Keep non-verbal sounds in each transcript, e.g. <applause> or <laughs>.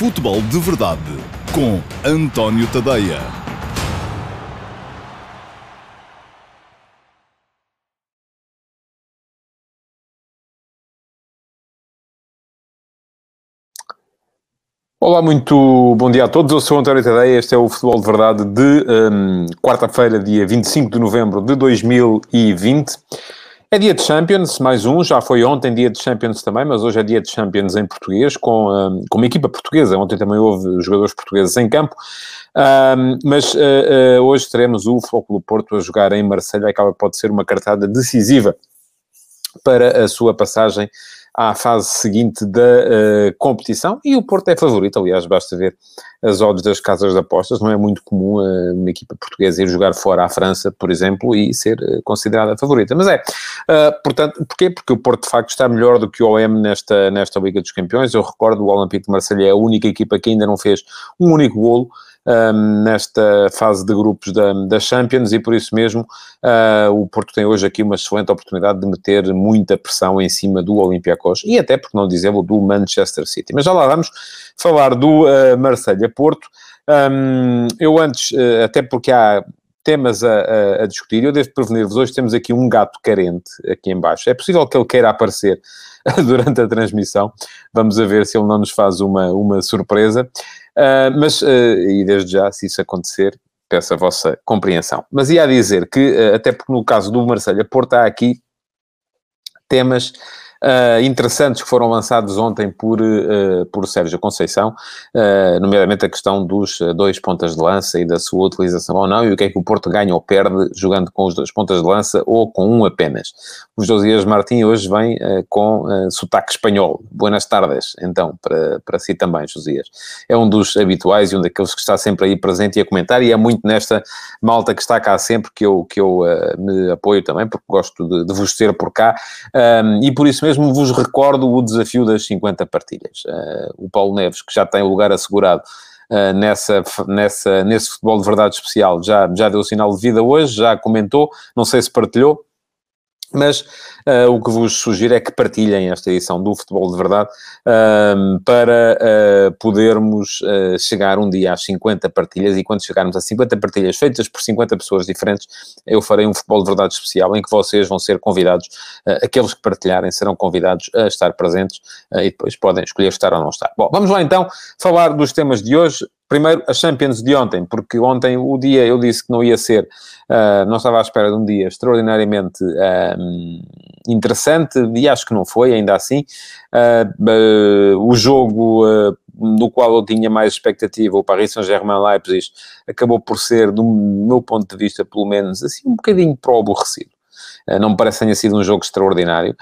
Futebol de Verdade com António Tadeia. Olá, muito bom dia a todos. Eu sou António Tadeia. Este é o Futebol de Verdade de um, quarta-feira, dia 25 de novembro de 2020. É dia de Champions, mais um, já foi ontem dia de Champions também, mas hoje é dia de Champions em português, com, um, com uma equipa portuguesa. Ontem também houve jogadores portugueses em campo, um, mas uh, uh, hoje teremos o Futebol Porto a jogar em Marselha, acaba pode ser uma cartada decisiva para a sua passagem à fase seguinte da uh, competição. E o Porto é favorito, aliás, basta ver as odds das casas de apostas, não é muito comum uh, uma equipa portuguesa ir jogar fora à França, por exemplo, e ser uh, considerada favorita, mas é, portanto, porquê? Porque o Porto de facto está melhor do que o OM nesta, nesta Liga dos Campeões, eu recordo o Olympique de Marselha é a única equipa que ainda não fez um único golo, um, nesta fase de grupos da, da Champions e por isso mesmo uh, o Porto tem hoje aqui uma excelente oportunidade de meter muita pressão em cima do Olympiacos e até, por não dizê-lo, do Manchester City. Mas já lá vamos falar do uh, Marselha-Porto. Um, eu antes, uh, até porque há temas a, a, a discutir, eu devo prevenir-vos, hoje temos aqui um gato carente aqui embaixo. É possível que ele queira aparecer <laughs> durante a transmissão. Vamos a ver se ele não nos faz uma, uma surpresa. Uh, mas, uh, e desde já, se isso acontecer, peço a vossa compreensão. Mas ia dizer que, uh, até porque no caso do Marselha Porto, há aqui temas uh, interessantes que foram lançados ontem por, uh, por Sérgio Conceição, uh, nomeadamente a questão dos dois pontas de lança e da sua utilização ou não, e o que é que o Porto ganha ou perde jogando com os dois pontas de lança ou com um apenas. O Josias Martins hoje vem com sotaque espanhol. Buenas tardes, então, para, para si também, Josias. É um dos habituais e um daqueles que está sempre aí presente e a comentar, e é muito nesta malta que está cá sempre que eu, que eu me apoio também, porque gosto de, de vos ter por cá, um, e por isso mesmo mesmo vos recordo o desafio das 50 partilhas. Uh, o Paulo Neves, que já tem lugar assegurado uh, nessa, nessa, nesse futebol de verdade especial, já, já deu sinal de vida hoje, já comentou, não sei se partilhou, mas uh, o que vos sugiro é que partilhem esta edição do Futebol de Verdade uh, para uh, podermos eh, chegar um dia às 50 partilhas e quando chegarmos a 50 partilhas feitas por 50 pessoas diferentes, eu farei um Futebol de Verdade especial em que vocês vão ser convidados, aqueles que partilharem serão convidados a estar presentes e depois podem escolher estar ou não estar. Bom, vamos lá então falar dos temas de hoje. Primeiro, a Champions de ontem, porque ontem o dia eu disse que não ia ser, uh, não estava à espera de um dia extraordinariamente uh, interessante, e acho que não foi, ainda assim. Uh, o jogo do qual eu tinha mais expectativa, o Paris Saint-Germain-Leipzig, acabou por ser, do meu ponto de vista, pelo menos, assim, um bocadinho pro aborrecido. Não me parece que tenha sido um jogo extraordinário.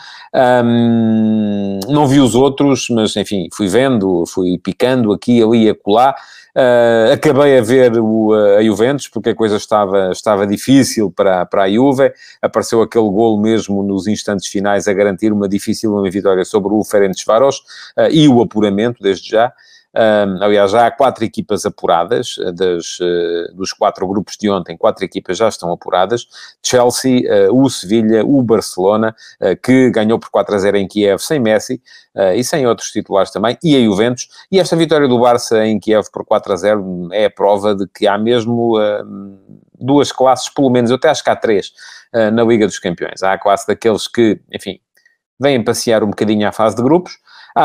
Um, não vi os outros, mas enfim, fui vendo, fui picando aqui, ali e acolá. Uh, acabei a ver o, a Juventus, porque a coisa estava, estava difícil para, para a Juve. Apareceu aquele golo mesmo nos instantes finais a garantir uma difícil uma vitória sobre o Ferencváros uh, e o apuramento, desde já. Um, aliás, já há quatro equipas apuradas, eh, das, uh, dos quatro grupos de ontem, quatro equipas já estão apuradas. Chelsea, uh, o Sevilha, o Barcelona, uh, que ganhou por 4 a 0 em Kiev sem Messi e sem outros titulares também, e a Juventus. E esta vitória do Barça em Kiev por 4 a 0 é a prova de que há mesmo duas classes, pelo menos, eu até acho que há três na Liga dos Campeões. Há a classe daqueles que, enfim, vêm passear um bocadinho à fase de grupos,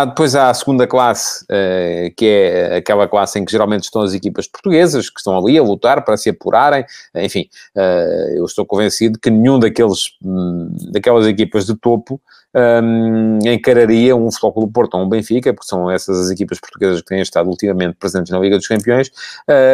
ah, depois há a segunda classe, uh, que é aquela classe em que geralmente estão as equipas portuguesas, que estão ali a lutar para se apurarem. Enfim, uh, eu estou convencido que nenhum daqueles, um, daquelas equipas de topo um, encararia um Futebol do Porto ou um Benfica, porque são essas as equipas portuguesas que têm estado ultimamente presentes na Liga dos Campeões,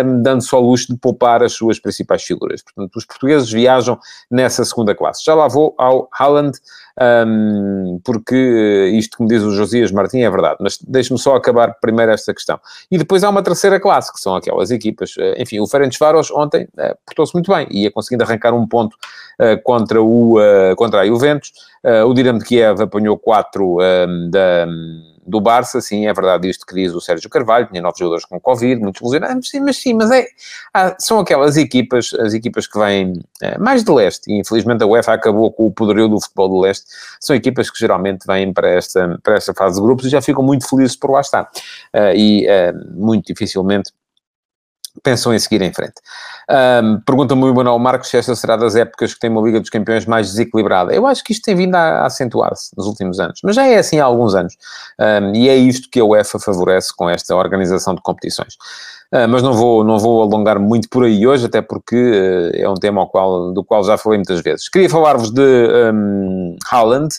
um, dando só luxo de poupar as suas principais figuras. Portanto, os portugueses viajam nessa segunda classe. Já lá vou ao Haaland, um, porque eh, isto que me diz o Josias Martins é verdade, mas deixe-me só acabar primeiro esta questão. E depois há uma terceira classe, que são aquelas equipas, eh, enfim, o Ferencváros ontem uh, portou-se muito bem, ia conseguindo arrancar um ponto uh, contra, o, uh, contra a Juventus, o Dinamo de Kiev apanhou 4 da do Barça, sim, é verdade isto que diz o Sérgio Carvalho, tinha novos jogadores com Covid, muitos lesionados, mas sim, mas, é, são aquelas equipas, as equipas que vêm é, mais de leste, e infelizmente a UEFA acabou com o poderio do futebol do leste, são equipas que geralmente vêm para esta, para esta fase de grupos e já ficam muito felizes por lá estar. Uh, e uh, muito dificilmente pensam em seguir em frente. Um, Pergunta-me o Manuel Marcos se esta será das épocas que tem uma Liga dos Campeões mais desequilibrada. Eu acho que isto tem vindo a, acentuar-se nos últimos anos, mas já é assim há alguns anos. Um, e é isto que a UEFA favorece com esta organização de competições. Uh, mas não vou, não vou alongar muito por aí hoje, até porque uh, é um tema qual, do qual já falei muitas vezes. Queria falar-vos de um, Haaland.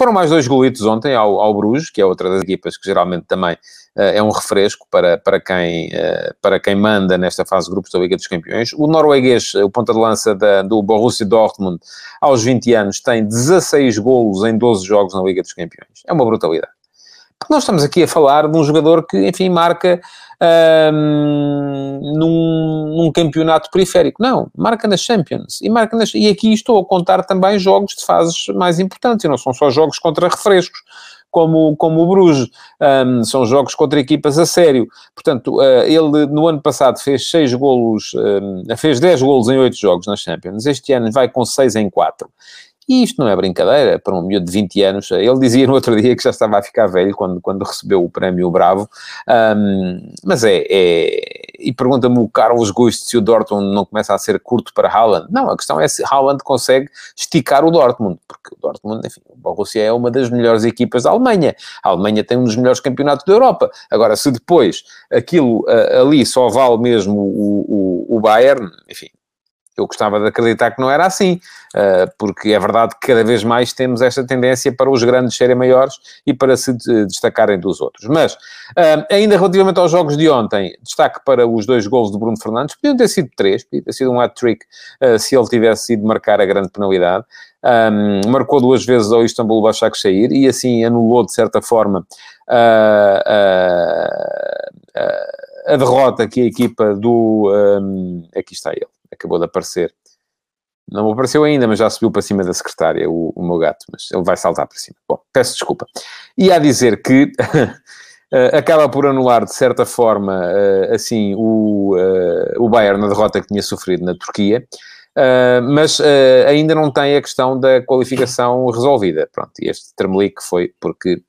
Foram mais dois golitos ontem ao, ao Bruges, que é outra das equipas que geralmente também uh, é um refresco para, para, quem, uh, para quem manda nesta fase de grupos da Liga dos Campeões. O norueguês, o ponta de lança da, do Borussia Dortmund, aos 20 anos, tem 16 golos em 12 jogos na Liga dos Campeões. É uma brutalidade. Porque nós estamos aqui a falar de um jogador que, enfim, marca um, num, num, campeonato periférico. Não, marca nas Champions. E, marca nas, e aqui estou a contar também jogos de fases mais importantes, e não são só jogos contra refrescos. Como, como o Bruges, um, são jogos contra equipas a sério. Portanto, uh, ele no ano passado fez 6 golos, fez 10 golos em 8 jogos nas Champions. Este ano vai com 6 em 4. E isto não é brincadeira, para um miúdo de 20 anos. Ele dizia no outro dia que já estava a ficar velho quando, quando recebeu o prémio Bravo. Um, mas é, é... E pergunta-me o Carlos Gusto se o Dortmund não começa a ser curto para Haaland. Não, a questão é se Haaland consegue esticar o Dortmund. Porque o Dortmund, enfim, o Borussia é uma das melhores equipas da Alemanha. A Alemanha tem um dos melhores campeonatos da Europa. Agora, se depois aquilo uh, ali só vale mesmo o, o, o Bayern, enfim, eu gostava de acreditar que não era assim, eh, porque é verdade que cada vez mais temos esta tendência para os grandes serem maiores e para se destacarem dos outros. Mas, eh, ainda relativamente aos jogos de ontem, destaque para os dois gols de Bruno Fernandes, podiam ter sido três, podia ter sido um hat-trick eh, se ele tivesse ido marcar a grande penalidade. Um, marcou duas vezes ao Istambul Başakşehir e assim anulou de certa forma uh, a derrota que a equipa do um, aqui está ele acabou de aparecer. Não apareceu ainda, mas já subiu para cima da secretária, o, o meu gato, mas ele vai saltar para cima. Bom, peço desculpa. E a dizer que uh, <laughs> acaba por anular, de certa forma, uh, assim, o, uh, o Bayern na derrota que tinha sofrido na Turquia, mas ainda não tem a questão da qualificação resolvida. Pronto, e este Tremelique foi porque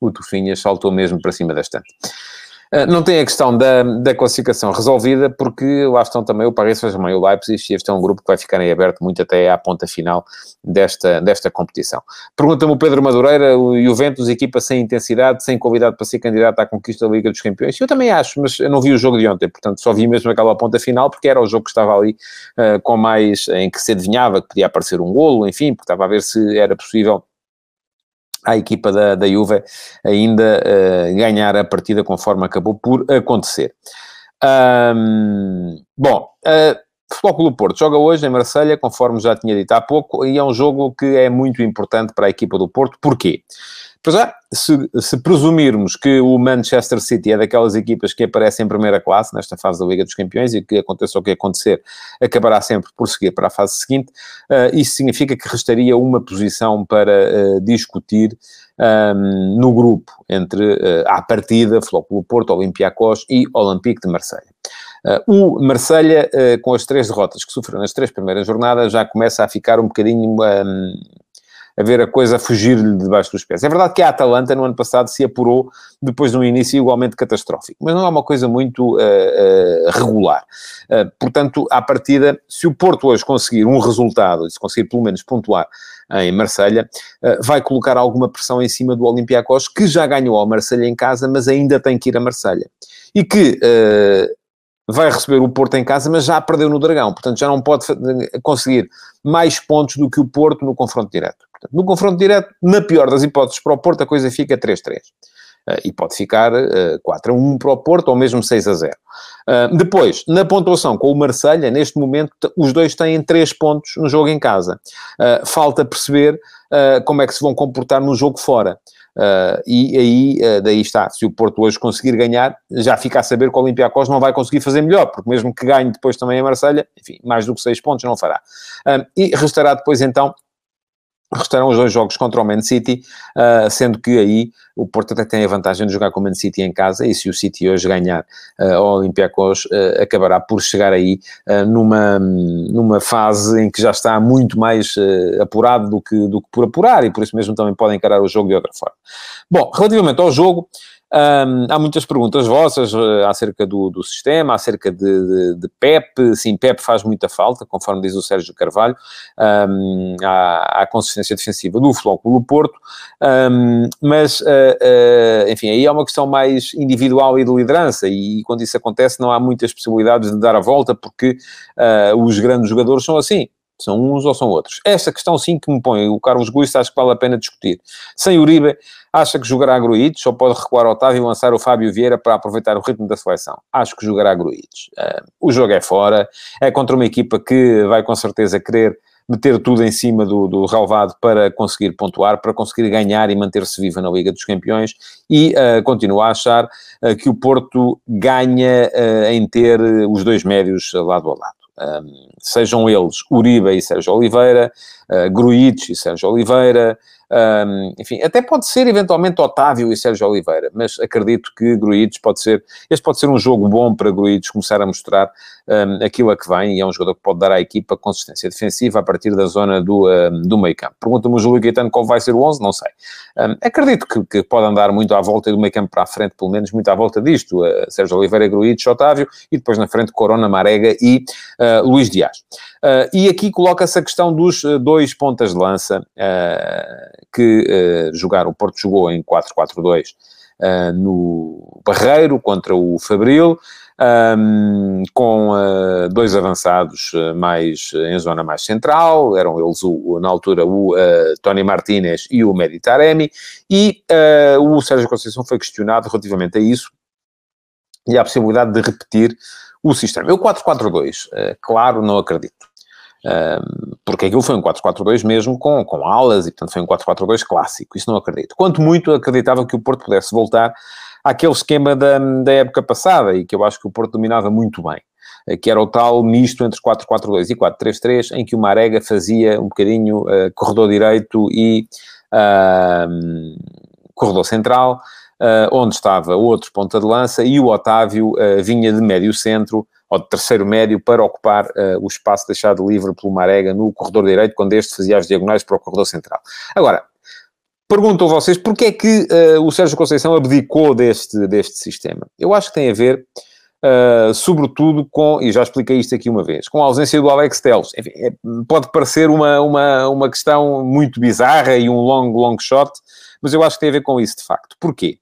o Tufinhas saltou mesmo para cima da estante. Eh, não tem a questão da, da classificação resolvida, porque lá estão também o Paris Saint-Germain e o Leipzig, e este é um grupo que vai ficar em aberto muito até à ponta final desta, desta competição. Pergunta-me o Pedro Madureira, o Juventus, equipa sem intensidade, sem qualidade para ser candidato à conquista da Liga dos Campeões. Eu também acho, mas eu não vi o jogo de ontem, portanto só vi mesmo aquela ponta final, porque era o jogo que estava ali uh, com mais, em que se adivinhava que podia aparecer um golo, enfim, porque estava a ver se era possível à equipa da, da Juve ainda uh, ganhar a partida conforme acabou por acontecer. Um, bom, uh, Futebol Clube Porto joga hoje em Marselha, conforme já tinha dito há pouco, e é um jogo que é muito importante para a equipa do Porto. Porquê? Pois é, se, se, presumirmos que o Manchester City é daquelas equipas que aparecem em primeira classe nesta fase da Liga dos Campeões e que aconteça o que acontecer, acabará sempre por seguir para a fase seguinte, uh, isso significa que restaria uma posição para uh, discutir um, ehm, no grupo entre, uh, à partida, Flóculo Porto, Olympiacos e Olympique de Marselha. Uh, o Marselha, uh, com as três derrotas que sofreu nas três primeiras jornadas, já começa a ficar um bocadinho um, ehm, a ver a coisa fugir-lhe debaixo dos pés. É verdade que a Atalanta, no ano passado, se apurou depois de um início igualmente catastrófico, mas não é uma coisa muito uh, uh, regular. Uh, portanto, à partida, se o Porto hoje conseguir um resultado, se conseguir pelo menos pontuar em Marselha, vai colocar alguma pressão em cima do Olympiacos, que já ganhou ao Marselha em casa, mas ainda tem que ir a Marselha. E que vai receber o Porto em casa, mas já perdeu no Dragão, portanto já não pode conseguir mais pontos do que o Porto no confronto direto. No confronto direto, na pior das hipóteses para o Porto, a coisa fica 3-3. Uh, eh, e pode ficar uh, 4-1 para o Porto ou mesmo 6-0. Uh, eh, depois, na pontuação com o Marselha, neste momento, os dois têm 3 pontos no jogo em casa. Uh, falta perceber como é que se vão comportar no jogo fora. E aí, daí está, se o Porto hoje conseguir ganhar, já fica a saber que o Olympiacos não vai conseguir fazer melhor, porque mesmo que ganhe depois também a Marselha enfim, mais do que 6 pontos não fará. E restará depois então Restarão os dois jogos contra o Man City, uh, sendo que aí o Porto até tem a vantagem de jogar com o Man City em casa, e se o City hoje ganhar uh, ao Olympiacos, uh, acabará por chegar aí uh, numa, numa fase em que já está muito mais apurado do que, do que por apurar, e por isso mesmo também pode encarar o jogo de outra forma. Bom, relativamente ao jogo, um, há muitas perguntas vossas uh, acerca do, do, sistema, acerca de, de, de, PEP. Sim, PEP faz muita falta, conforme diz o Sérgio Carvalho, um, à, à, consistência defensiva do do Porto. Um, mas, uh, uh, enfim, aí é uma questão mais individual e de liderança, e, e, quando isso acontece não há muitas possibilidades de dar a volta, porque os grandes jogadores são assim. São uns ou são outros? Esta questão sim que me põe o Carlos Guiz, acho que vale a pena discutir. Sem Uribe, acha que jogará Gruites ou pode recuar Otávio e lançar o Fábio Vieira para aproveitar o ritmo da seleção? Acho que jogará Gruites. Uh, o jogo é fora, é contra uma equipa que vai com certeza querer meter tudo em cima do, do relvado para conseguir pontuar, para conseguir ganhar e manter-se viva na Liga dos Campeões e uh, continuo a achar uh, que o Porto ganha uh, em ter os dois médios lado a lado. Um, sejam eles Uribe e Sérgio Oliveira, uh, Gruites e Sérgio Oliveira, um, enfim, até pode ser eventualmente Otávio e Sérgio Oliveira, mas acredito que Gruites pode ser, este pode ser um jogo bom para Gruites começar a mostrar um, aquilo a que vem e é um jogador que pode dar à equipa consistência defensiva a partir da zona do, um, do meio campo. Pergunta-me o Júlio Gaetano qual vai ser o 11, não sei. Um, acredito que, que, pode andar muito à volta do meio campo para a frente, pelo menos muito à volta disto, uh, Sérgio Oliveira, Gruites, Otávio e depois na frente Corona, Marega e uh, Luís Dias. Uh, e aqui coloca-se a questão dos uh, dois pontas de lança que jogaram. O Porto jogou em 4-4-2 no Barreiro contra o Fabril, um, com dois avançados mais em zona mais central, eram eles o, na altura o Tony Martinez e o Meditaremi, e o Sérgio Conceição foi questionado relativamente a isso e à possibilidade de repetir o sistema. Eu 4-4-2, claro, não acredito porque aquilo foi um 4-4-2 mesmo com, com alas e, portanto, foi um 4-4-2 clássico. Isso não acredito. Quanto muito acreditava que o Porto pudesse voltar àquele esquema da, da época passada e que eu acho que o Porto dominava muito bem eh, que era o tal misto entre 4-4-2 e 4-3-3, em que o Marega fazia um bocadinho uh, corredor direito e uh, corredor central, uh, onde estava o outro ponta de lança, e o Otávio vinha de médio centro, ou de terceiro médio para ocupar o espaço deixado livre pelo Marega no corredor direito, quando este fazia as diagonais para o corredor central. Agora, pergunto a vocês, porquê é que uh, o Sérgio Conceição abdicou deste, deste sistema? Eu acho que tem a ver... Uh, sobretudo com, e já expliquei isto aqui uma vez, com a ausência do Alex Telles. Enfim, é, pode parecer uma, uma, uma questão muito bizarra e um long, long shot, mas eu acho que tem a ver com isso, de facto. Porquê?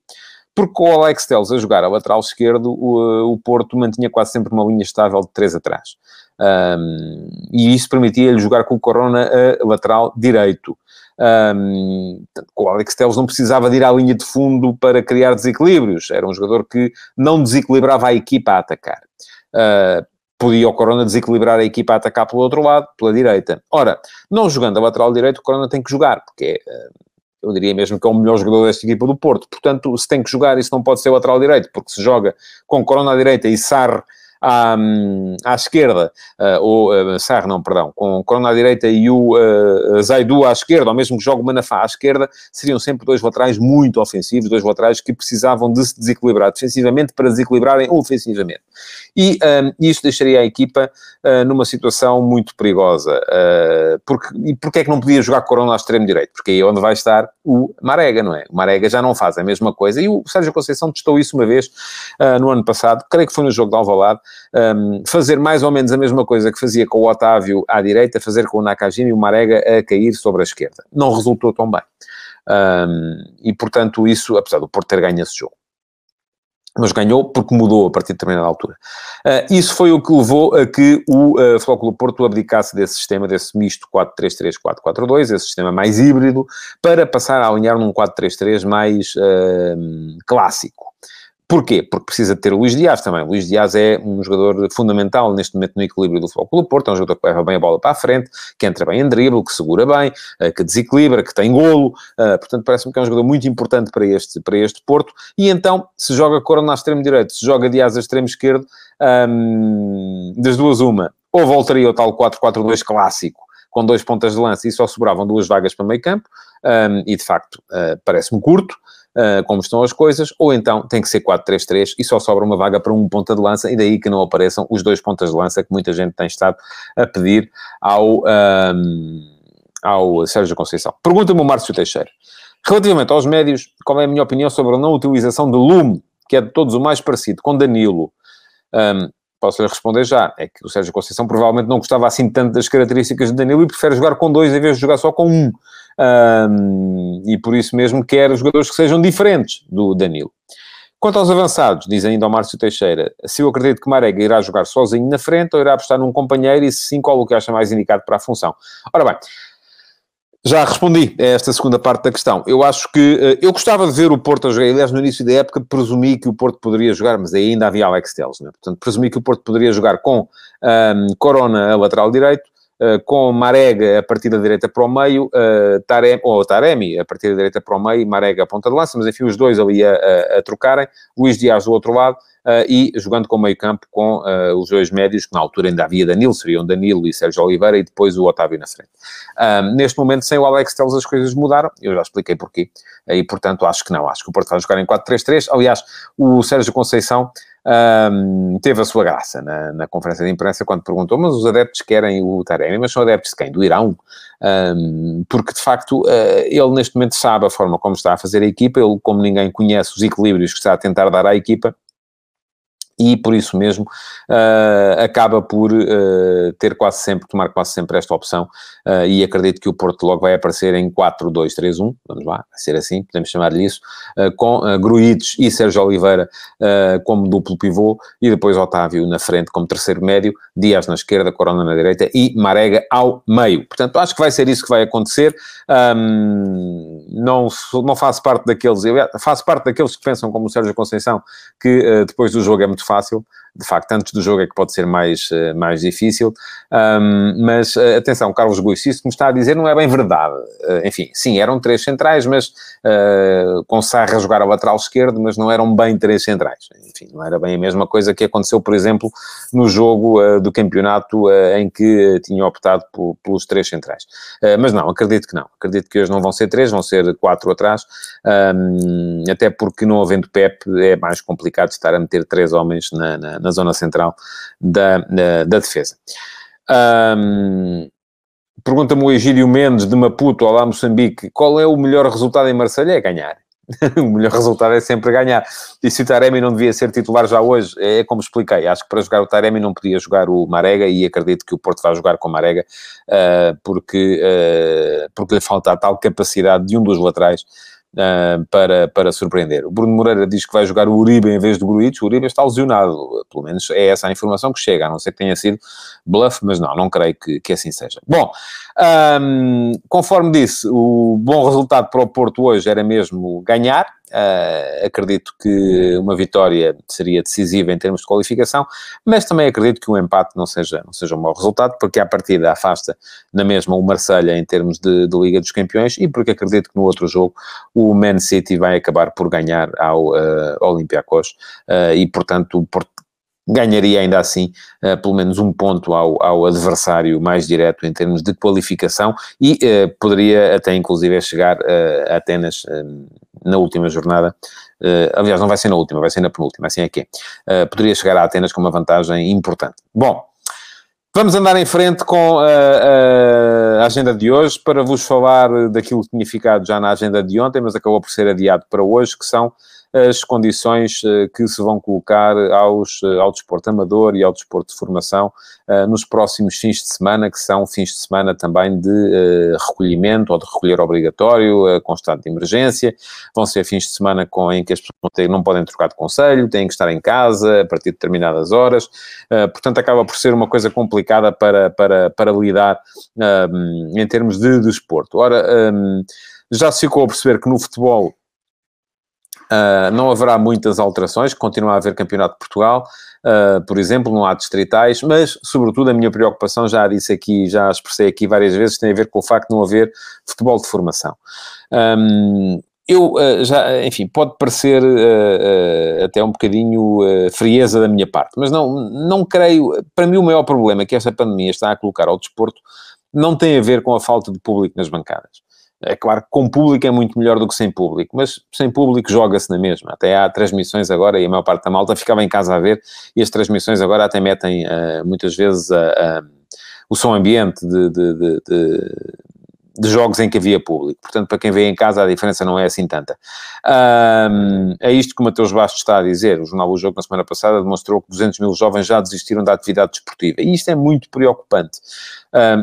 porque com o Alex Telles a jogar a lateral esquerdo, o, o Porto mantinha quase sempre uma linha estável de três atrás. Um, e isso permitia-lhe jogar com o Corona a lateral direito. Um, o Alex Telles não precisava de ir à linha de fundo para criar desequilíbrios. Era um jogador que não desequilibrava a equipa a atacar. Uh, podia o Corona desequilibrar a equipa a atacar pelo outro lado, pela direita. Ora, não jogando a lateral direito, o Corona tem que jogar, porque é, eu diria mesmo que é o melhor jogador desta equipa do Porto. Portanto, se tem que jogar, isso não pode ser lateral direito, porque se joga com Corona à direita e Sarre à, à esquerda, uh, ou uh, não, perdão, com Corona à direita e o uh, Zaidu à esquerda, ou mesmo que jogue o Manafá à esquerda, seriam sempre dois laterais muito ofensivos, dois laterais que precisavam de se desequilibrar defensivamente para desequilibrarem ofensivamente. E um, isto deixaria a equipa uh, numa situação muito perigosa. Uh, porque, e porquê é que não podia jogar Corona à extremo direito? Porque aí é onde vai estar o Marega, não é? O Marega já não faz a mesma coisa. E o Sérgio Conceição testou isso uma vez uh, no ano passado, creio que foi no jogo de Alvalade, um, fazer mais ou menos a mesma coisa que fazia com o Otávio à direita, fazer com o Nakajima e o Marega a cair sobre a esquerda. Não resultou tão bem. Um, e, portanto, isso, apesar do Porto ter ganho esse jogo mas ganhou porque mudou a partir de determinada altura. Uh, isso foi o que levou a que o uh, Flóculo Porto abdicasse desse sistema, desse misto 4-3-3-4-4-2, esse sistema mais híbrido, para passar a alinhar num 4-3-3 mais uh, clássico. Porquê? Porque precisa ter o Luís Dias também. O Luís Dias é um jogador fundamental neste momento no equilíbrio do Futebol do Porto, é um jogador que leva bem a bola para a frente, que entra bem em drible, que segura bem, eh, que desequilibra, que tem golo, eh, portanto parece-me que é um jogador muito importante para este, para este Porto, e então se joga Corona a extremo direito, se joga Dias a extremo esquerdo, das duas uma, ou voltaria ao tal 4-4-2 clássico, com dois pontas de lança e só sobravam duas vagas para meio campo, um, e de facto uh, parece-me curto, uh, como estão as coisas, ou então tem que ser 4-3-3 e só sobra uma vaga para um ponta de lança, e daí que não apareçam os dois pontas de lança que muita gente tem estado a pedir ao, um, ao Sérgio Conceição. Pergunta-me o Márcio Teixeira. Relativamente aos médios, qual é a minha opinião sobre a não utilização de Lume, que é de todos o mais parecido com Danilo? Um, posso lhe responder já. É que o Sérgio Conceição provavelmente não gostava assim tanto das características de Danilo e prefere jogar com dois em vez de jogar só com um. um e por isso mesmo quer jogadores que sejam diferentes do Danilo. Quanto aos avançados, diz ainda o Márcio Teixeira, se eu acredito que Marega irá jogar sozinho na frente ou irá apostar num companheiro e se sim, qual o que acha mais indicado para a função? Ora bem, já respondi a esta segunda parte da questão. Eu acho que uh, eu gostava de ver o Porto a jogar. Aliás, no início da época presumi que o Porto poderia jogar, mas ainda havia Alex Telles, né? Portanto, presumi que o Porto poderia jogar com um, Corona a lateral direito, com Marega a partir da direita para o meio, uh, Taremi, ou Taremi a partir da direita para o meio, Marega a ponta de lança, mas enfim, os dois ali a, a, a trocarem, Luís Dias do outro lado, uh, e jogando com meio campo com uh, os dois médios, que na altura ainda havia Danilo, seriam Danilo e Sérgio Oliveira, e depois o Otávio na frente. Uh, neste momento, sem o Alex Telles, as coisas mudaram, eu já expliquei porquê, e portanto acho que não, acho que o Porto vai jogar em 4-3-3, aliás, o Sérgio Conceição um, teve a sua graça na, na, conferência de imprensa quando perguntou, mas os adeptos querem o Taremi, mas são adeptos de quem? Do Irão? Um, porque, de facto, uh, ele neste momento sabe a forma como está a fazer a equipa, ele, como ninguém conhece os equilíbrios que está a tentar dar à equipa, e por isso mesmo uh, acaba por uh, ter quase sempre, tomar quase sempre esta opção. Uh, e acredito que o Porto logo vai aparecer em 4-2-3-1, vamos lá, vai ser assim, podemos chamar-lhe isso, com uh, Gruites e Sérgio Oliveira como duplo pivô. E depois Otávio na frente como terceiro médio, Dias na esquerda, Corona na direita e Marega ao meio. Portanto, acho que vai ser isso que vai acontecer. Um, não, não faço parte daqueles, faço parte daqueles que pensam como o Sérgio Conceição que depois do jogo é muito fácil de facto, antes do jogo é que pode ser mais, eh, mais difícil. Um, mas uh, atenção, Carlos Guiço, isso que me está a dizer não é bem verdade. Uh, enfim, sim, eram três centrais, mas uh, com Sarra jogar a lateral esquerdo, mas não eram bem três centrais. Enfim, não era bem a mesma coisa que aconteceu, por exemplo, no jogo do campeonato em que tinha optado por, pelos três centrais. mas não, acredito que não. Acredito que hoje não vão ser três, vão ser quatro atrás, um, até porque não havendo Pep é mais complicado estar a meter três homens na, na na zona central da, da, da defesa. Um, Pergunta-me o Egídio Mendes, de Maputo, olá Moçambique, qual é o melhor resultado em Marselha? É ganhar. <laughs> o melhor resultado é sempre ganhar. E se o Taremi não devia ser titular já hoje, é como expliquei. Acho que para jogar o Taremi não podia jogar o Marega e acredito que o Porto vai jogar com o Marega uh, porque, uh, porque lhe falta a tal capacidade de um dos laterais uh, para, para surpreender. O Bruno Moreira diz que vai jogar o Uribe em vez do Gruitch. O Uribe está lesionado, pelo menos é essa a informação que chega, a não ser que tenha sido bluff, mas não, não creio que, que assim seja. Bom, um, conforme disse, o bom resultado para o Porto hoje era mesmo ganhar, Uh, acredito que uma vitória seria decisiva em termos de qualificação, mas também acredito que um empate não seja, não seja um mau resultado, porque à partida afasta na mesma o Marselha em termos de, de Liga dos Campeões e porque acredito que no outro jogo o Man City vai acabar por ganhar ao uh, Olympiacos uh, e, portanto, o Porto ganharia ainda assim uh, pelo menos um ponto ao, ao, adversário mais direto em termos de qualificação e uh, poderia até inclusive chegar uh, a Atenas na última jornada, aliás não vai ser na última, vai ser na penúltima, assim é que é. poderia chegar a Atenas com uma vantagem importante. Bom, Vamos andar em frente com a, a, agenda de hoje para vos falar daquilo que tinha ficado já na agenda de ontem, mas acabou por ser adiado para hoje, que são as condições eh, que se vão colocar aos, eh, ao desporto amador e ao desporto de formação eh, nos próximos fins de semana, que são fins de semana também de recolhimento ou de recolher obrigatório, estado de emergência. Vão ser fins de semana com, em que as pessoas não podem trocar de conselho, têm que estar em casa a partir de determinadas horas. Portanto, acaba por ser uma coisa complicada para, para, para lidar em termos de desporto. Ora, já se ficou a perceber que no futebol Uh, não haverá muitas alterações, continua a haver Campeonato de Portugal, uh, por exemplo, não há distritais, mas, sobretudo, a minha preocupação, já disse aqui, já expressei aqui várias vezes, tem a ver com o facto de não haver futebol de formação. Um, eu, uh, já, enfim, pode parecer até um bocadinho frieza da minha parte, mas não, não creio, para mim o maior problema que esta pandemia está a colocar ao desporto não tem a ver com a falta de público nas bancadas. É claro que com público é muito melhor do que sem público, mas sem público joga-se na mesma. Até há transmissões agora, e a maior parte da malta ficava em casa a ver, e as transmissões agora até metem uh, muitas vezes uh, uh, o som ambiente de, de, de, de jogos em que havia público. Portanto, para quem vê em casa, a diferença não é assim tanta. É isto que o Mateus Bastos está a dizer. O Jornal O Jogo, na semana passada, demonstrou que 200 mil jovens já desistiram da atividade desportiva. E isto é muito preocupante.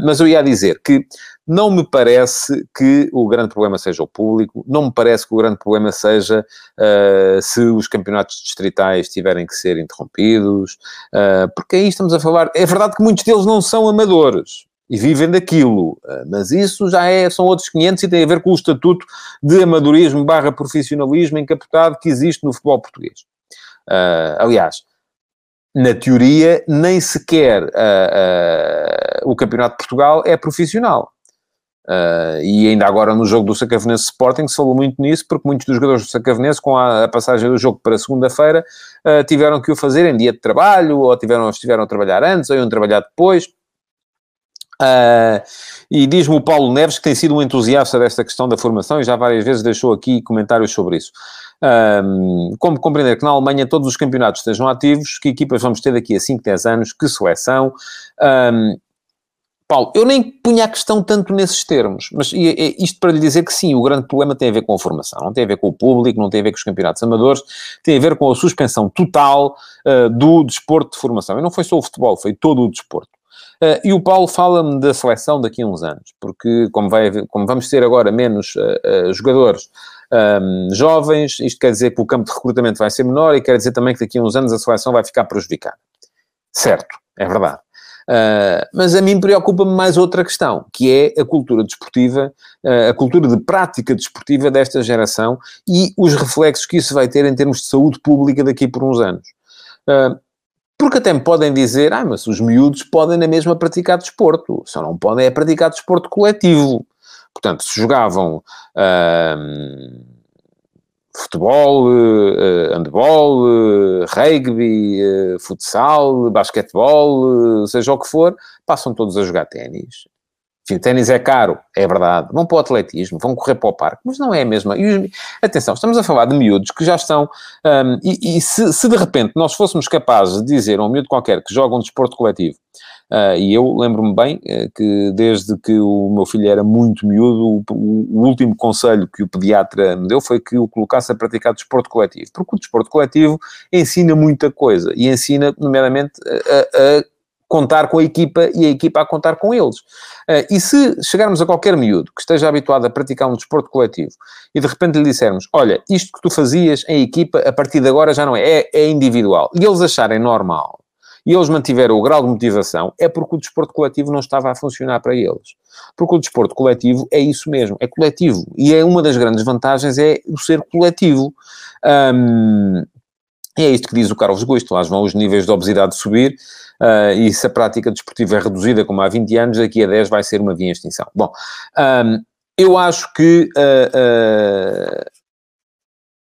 Mas eu ia dizer que não me parece que o grande problema seja o público, não me parece que o grande problema seja uh, se os campeonatos distritais tiverem que ser interrompidos, uh, porque aí estamos a falar. É verdade que muitos deles não são amadores, e vivem daquilo. Ah, mas isso já é, são outros 500 e tem a ver com o estatuto de amadorismo barra profissionalismo encapotado que existe no futebol português. Uh, aliás, na teoria, nem sequer uh, uh, o Campeonato de Portugal é profissional. E ainda agora no jogo do Sacavenense Sporting se falou muito nisso, porque muitos dos jogadores do Sacavenense, com a, a passagem do jogo para segunda-feira, tiveram que o fazer em dia de trabalho, ou tiveram, estiveram a trabalhar antes, ou iam trabalhar depois Uh, e diz-me o Paulo Neves que tem sido um entusiasta desta questão da formação e já várias vezes deixou aqui comentários sobre isso. Um, como compreender que na Alemanha todos os campeonatos estejam ativos, que equipas vamos ter daqui a 5, 10 anos, que seleção? Um, Paulo, eu nem punha a questão tanto nesses termos, mas isto para lhe dizer que sim, o grande problema tem a ver com a formação, não tem a ver com o público, não tem a ver com os campeonatos amadores, tem a ver com a suspensão total uh, do desporto de formação. E não foi só o futebol, foi todo o desporto. Uh, e o Paulo fala-me da seleção daqui a uns anos, porque como, vai, como vamos ter agora menos uh, jogadores um, jovens, isto quer dizer que o campo de recrutamento vai ser menor e quer dizer também que daqui a uns anos a seleção vai ficar prejudicada. Certo, é verdade. Uh, mas a mim preocupa-me mais outra questão, que é a cultura desportiva, uh, a cultura de prática desportiva desta geração e os reflexos que isso vai ter em termos de saúde pública daqui por uns anos. Uh, porque até me podem dizer, ah, mas os miúdos podem na mesma praticar desporto, só não podem é praticar desporto coletivo. Portanto, se jogavam futebol, uh, handball, uh, rugby, uh, futsal, basquetebol, seja o que for, passam todos a jogar ténis. O ténis é caro, é verdade. Vão para o atletismo, vão correr para o parque, mas não é a mesma. Os, atenção, estamos a falar de miúdos que já estão. Um, e, e se, se, de repente nós fôssemos capazes de dizer a um miúdo qualquer que joga um desporto coletivo, uh, e eu lembro-me bem uh, que desde que o meu filho era muito miúdo, o, o, último conselho que o pediatra me deu foi que o colocasse a praticar desporto coletivo, porque o desporto coletivo ensina muita coisa e ensina, nomeadamente, a, a contar com a equipa e a equipa a contar com eles. Uh, e se chegarmos a qualquer miúdo que esteja habituado a praticar um desporto coletivo e de repente lhe dissermos, olha, isto que tu fazias em equipa, a partir de agora já não é, é, é individual, e eles acharem normal, e eles mantiveram o grau de motivação, é porque o desporto coletivo não estava a funcionar para eles. Porque o desporto coletivo é isso mesmo, é coletivo. E é uma das grandes vantagens é o ser coletivo. Um, e é isto que diz o Carlos Gusto, lá vão os níveis de obesidade subir, uh, e se a prática desportiva é reduzida como há 20 anos, daqui a 10 vai ser uma via extinção. Bom, um, eu acho que uh, uh,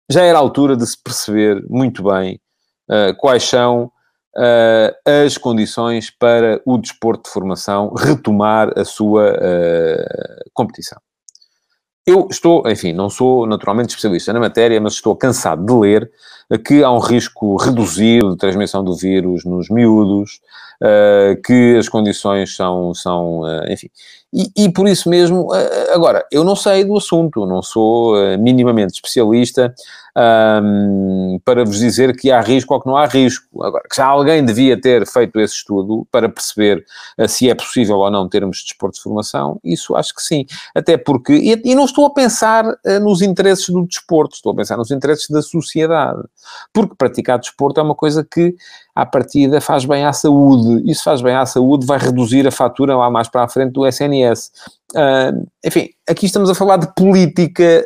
já era a altura de se perceber muito bem quais são as condições para o desporto de formação retomar a sua competição. Eu estou, enfim, não sou naturalmente especialista na matéria, mas estou cansado de ler que há um risco reduzido de transmissão do vírus nos miúdos, uh, que as condições são, são uh, enfim. E, e, por isso mesmo, uh, agora, eu não sei do assunto, não sou minimamente especialista um, para vos dizer que há risco ou que não há risco. Agora, que já alguém devia ter feito esse estudo para perceber se é possível ou não termos desporto de formação, isso acho que sim. Até porque, e, e não estou a pensar nos interesses do desporto, estou a pensar nos interesses da sociedade. Porque praticar desporto é uma coisa que, à partida, faz bem à saúde. Isso faz bem à saúde, vai reduzir a fatura lá mais para a frente do SNS. Uh, enfim, aqui estamos a falar de política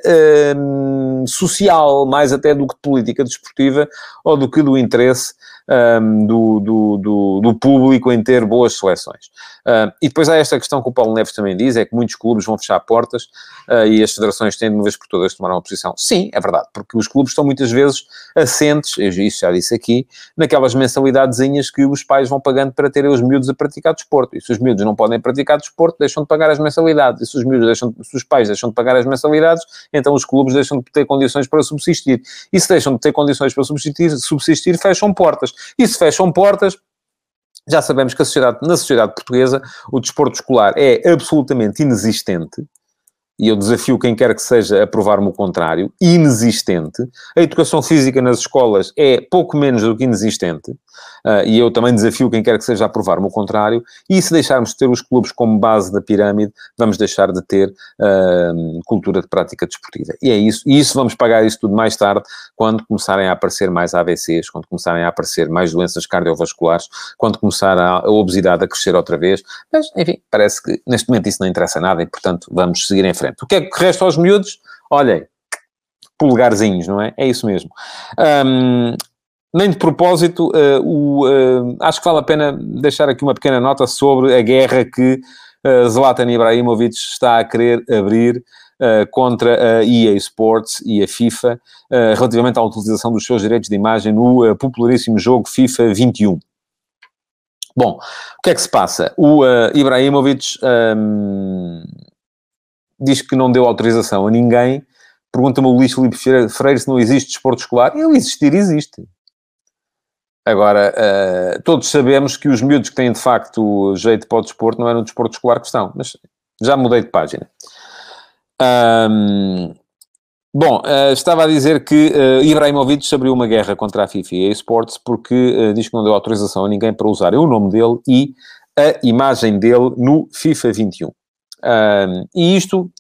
um, social, mais até do que de política desportiva ou do que do interesse um, do, do, do, do, público em ter boas seleções. Uh, e depois há esta questão que o Paulo Neves também diz, é que muitos clubes vão fechar portas uh, e as federações têm de uma vez por todas tomar uma posição. Sim, é verdade, porque os clubes estão muitas vezes assentes, isso já disse aqui, naquelas mensalidadezinhas que os pais vão pagando para terem os miúdos a praticar desporto. E se os miúdos não podem praticar desporto, deixam de pagar as mensalidades. E se os miúdos deixam, se os pais deixam de pagar as mensalidades, então os clubes deixam de ter condições para subsistir. E se deixam de ter condições para subsistir, subsistir fecham portas. E se fecham portas, já sabemos que sociedade, na sociedade portuguesa o desporto escolar é absolutamente inexistente e eu desafio quem quer que seja a provar-me o contrário, inexistente. A educação física nas escolas é pouco menos do que inexistente, uh, e eu também desafio quem quer que seja a provar-me o contrário. E se deixarmos de ter os clubes como base da pirâmide, vamos deixar de ter uh, cultura de prática desportiva. E é isso, e isso vamos pagar isso tudo mais tarde, quando começarem a aparecer mais AVCs, quando começarem a aparecer mais doenças cardiovasculares, quando começar a, a obesidade a crescer outra vez. Mas, enfim, parece que neste momento isso não interessa nada e, portanto, vamos seguir em frente. O que é que resta aos miúdos? Olhem, polegarzinhos, não é? É isso mesmo. Um, nem de propósito, uh, o, uh, acho que vale a pena deixar aqui uma pequena nota sobre a guerra que uh, Zlatan Ibrahimovic está a querer abrir contra a EA Sports e a FIFA relativamente à utilização dos seus direitos de imagem no popularíssimo jogo FIFA 21. Bom, o que é que se passa? O Ibrahimovic... Um, diz que não deu autorização a ninguém. Pergunta-me o Luís Filipe Freire se não existe desporto escolar. Ele existir, existe. Agora, uh, todos sabemos que os miúdos que têm de facto jeito para o desporto não eram no desporto escolar que estão, mas já mudei de página. Um, bom, uh, estava a dizer que uh, Ibrahimovic abriu uma guerra contra a FIFA e a eSports porque uh, diz que não deu autorização a ninguém para usar o nome dele e a imagem dele no FIFA 21 e isto,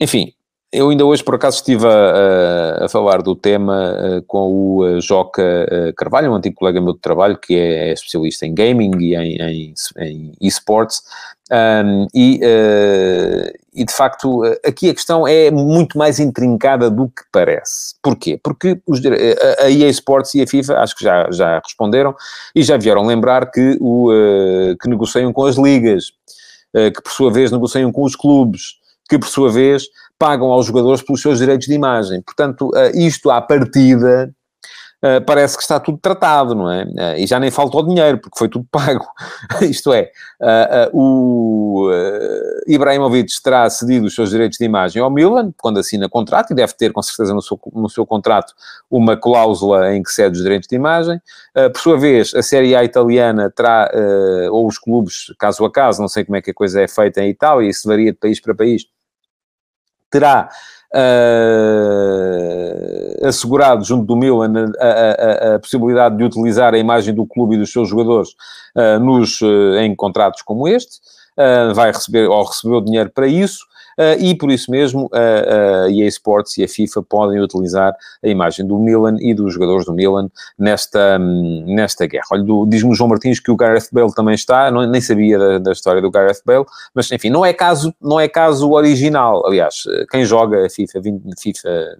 enfim, eu ainda hoje, por acaso, estive a, a falar do tema uh, com o uh, Joca uh, Carvalho, um antigo colega meu de trabalho, que é, é especialista em gaming e em, em, em esports, um, e, e, de facto, aqui a questão é muito mais intrincada do que parece. Porquê? Porque os, a EA Sports e a FIFA, acho que já, já responderam, e já vieram lembrar que, o, que negociam com as ligas. Eh, que por sua vez negociam com os clubes, que por sua vez pagam aos jogadores pelos seus direitos de imagem. Portanto, eh, isto à partida Uh, parece que está tudo tratado, não é? Uh, e já nem falta o dinheiro, porque foi tudo <laughs> pago. Isto é, o Ibrahimovic terá cedido os seus direitos de imagem ao Milan, quando assina contrato, e deve ter, com certeza, no seu, no seu contrato, uma cláusula em que cede os direitos de imagem. por sua vez, a Série A italiana terá, ou os clubes, caso a caso, não sei como é que a coisa é feita em Itália, isso varia de país para país, terá uh, assegurado junto do Milan a, a, a, possibilidade de utilizar a imagem do clube e dos seus jogadores uh, nos, uh, em contratos como este, vai receber ou recebeu dinheiro para isso. Uh, e por isso mesmo a EA Sports e a FIFA podem utilizar a imagem do Milan e dos jogadores do Milan nesta, um, nesta guerra. Olha, diz-me João Martins que o Gareth Bale também está, não, nem sabia da, da, história do Gareth Bale, mas enfim, não é caso, não é caso original. Aliás, quem joga FIFA, 20, FIFA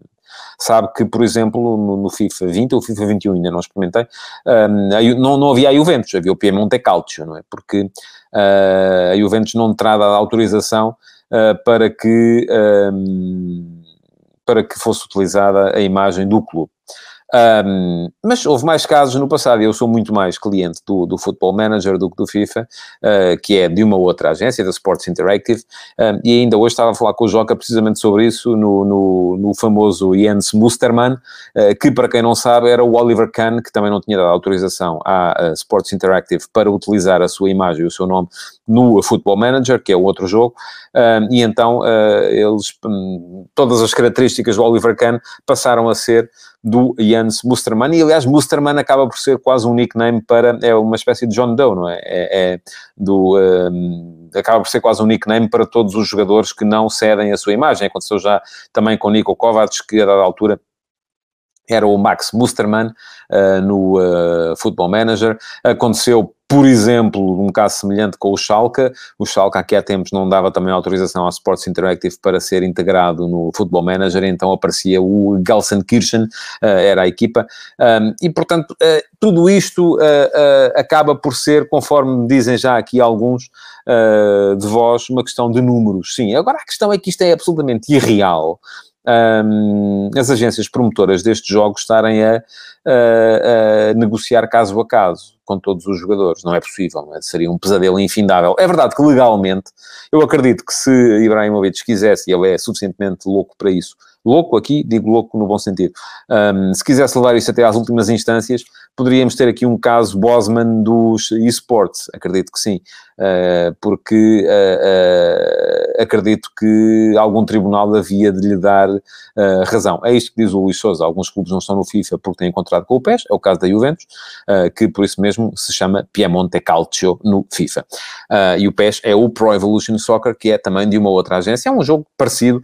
sabe que, por exemplo, no, no, FIFA 20 ou FIFA 21, ainda não experimentei, um, não, não havia a Juventus, havia o Piemonte Calcio, não é? Porque uh, a Juventus não terá dado autorização para que um, para que fosse utilizada a imagem do clube. Um, mas houve mais casos no passado, eu sou muito mais cliente do, do Football Manager do que do FIFA, uh, que é de uma outra agência, da Sports Interactive, um, e ainda hoje estava a falar com o Joca precisamente sobre isso, no, no, no famoso Jens Mustermann, uh, que para quem não sabe era o Oliver Kahn, que também não tinha dado autorização à Sports Interactive para utilizar a sua imagem e o seu nome no Football Manager, que é outro jogo, um, e então uh, eles, um, todas as características do Oliver Kahn passaram a ser do Jens Mustermann, e aliás Mustermann acaba por ser quase um nickname para, é uma espécie de John Doe, não é? É, é do, um, acaba por ser quase um nickname para todos os jogadores que não cedem a sua imagem, aconteceu já também com Nico Kovacs, que a dada altura era o Max Mustermann uh, no uh, Football Manager. Aconteceu por exemplo, um caso semelhante com o Schalke. O Schalke aqui há tempos não dava também autorização ao Sports Interactive para ser integrado no Football Manager, então aparecia o Gelsenkirchen, era a equipa, e portanto tudo isto acaba por ser, conforme dizem já aqui alguns de vós, uma questão de números. Sim, agora a questão é que isto é absolutamente irreal um, as agências promotoras destes jogos estarem a, a, a, negociar caso a caso com todos os jogadores. Não é possível, não é? seria um pesadelo infindável. É verdade que legalmente, eu acredito que se Ibrahimovic quisesse, e ele é suficientemente louco para isso, louco aqui, digo louco no bom sentido, um, se quisesse levar isso até às últimas instâncias, poderíamos ter aqui um caso Bosman dos esportes, acredito que sim. Eh, porque uh, uh, acredito que algum tribunal havia de lhe dar razão. É isto que diz o Luís Souza. Alguns clubes não estão no FIFA porque têm encontrado com o PES, é o caso da Juventus, que por isso mesmo se chama Piemonte Calcio no FIFA. e o PES é o Pro Evolution Soccer, que é também de uma outra agência. É um jogo parecido,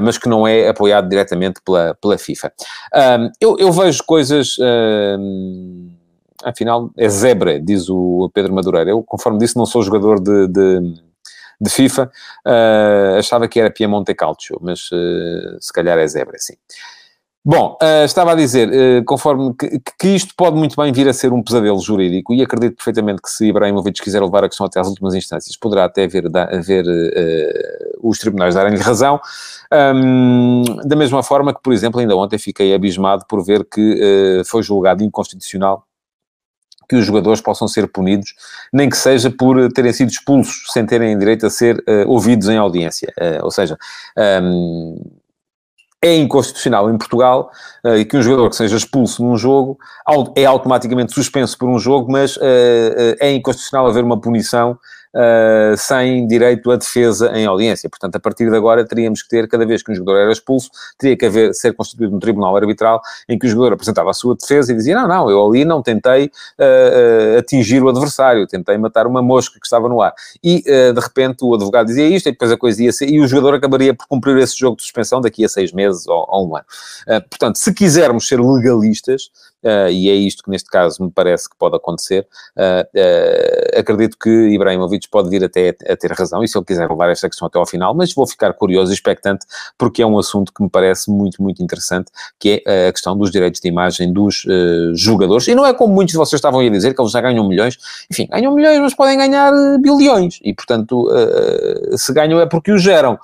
mas que não é apoiado diretamente pela, pela FIFA. eu, eu vejo coisas afinal é zebra, diz o Pedro Madureira. Eu, conforme disse, não sou jogador de, de, de FIFA, uh, achava que era Piemonte Calcio, mas uh, se calhar é zebra, sim. Bom, uh, estava a dizer, uh, conforme que, que, isto pode muito bem vir a ser um pesadelo jurídico, e acredito perfeitamente que se Ibrahimovic quiser levar a questão até às últimas instâncias, poderá até haver, da, haver uh, os tribunais darem-lhe razão, um, da mesma forma que, por exemplo, ainda ontem fiquei abismado por ver que foi julgado inconstitucional que os jogadores possam ser punidos, nem que seja por terem sido expulsos sem terem direito a ser uh, ouvidos em audiência. Uh, ou seja, um, é inconstitucional em Portugal uh, que um jogador que seja expulso num jogo é automaticamente suspenso por um jogo, mas é inconstitucional haver uma punição uh, sem direito à defesa em audiência. Portanto, a partir de agora teríamos que ter, cada vez que um jogador era expulso, teria que haver, ser constituído um tribunal arbitral em que o jogador apresentava a sua defesa e dizia, não, não, eu ali não tentei uh, atingir o adversário, tentei matar uma mosca que estava no ar. E, de repente, o advogado dizia isto e depois a coisa ia ser, e o jogador acabaria por cumprir esse jogo de suspensão daqui a seis meses ou, ou um ano. portanto, se quisermos ser legalistas, uh, e é isto que neste caso me parece que pode acontecer. Uh, acredito que Ibrahimovic pode vir até a ter razão, e se ele quiser levar esta questão até ao final, mas vou ficar curioso e expectante, porque é um assunto que me parece muito, muito interessante, que é a questão dos direitos de imagem dos jogadores, e não é como muitos de vocês estavam a dizer, que eles já ganham milhões, enfim, ganham milhões, mas podem ganhar bilhões, e portanto, se ganham é porque os geram,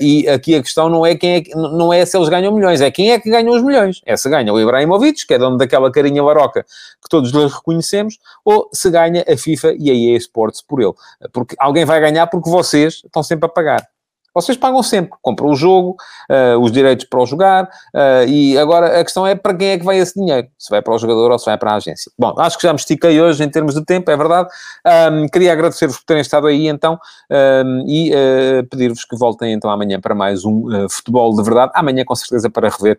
e aqui a questão não é, quem é, não é se eles ganham milhões, é quem é que ganham os milhões, é se ganha o Ibrahimovic, que é dono daquela aquela carinha baroca que todos lhe reconhecemos, ou se ganha a FIFA e a EA Sports por ele. Porque alguém vai ganhar porque vocês estão sempre a pagar. Vocês pagam sempre, compram o jogo, uh, os direitos para o jogar, uh, e agora a questão é para quem é que vai esse dinheiro, se vai para o jogador ou se vai para a agência. Bom, acho que já me estiquei hoje em termos de tempo, é verdade. Um, queria agradecer-vos por terem estado aí então um, e uh, pedir-vos que voltem então amanhã para mais um Futebol de Verdade. Amanhã, com certeza, para rever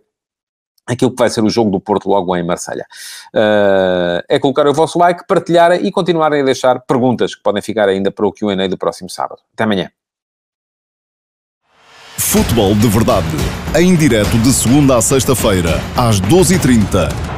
aquilo que vai ser o jogo do Porto logo em Marselha. Uh, é colocar o vosso like, partilharem e continuarem a deixar perguntas que podem ficar ainda para o Q&A do próximo sábado. Até amanhã. Futebol de Verdade, em direto de segunda a sexta-feira, às 12h30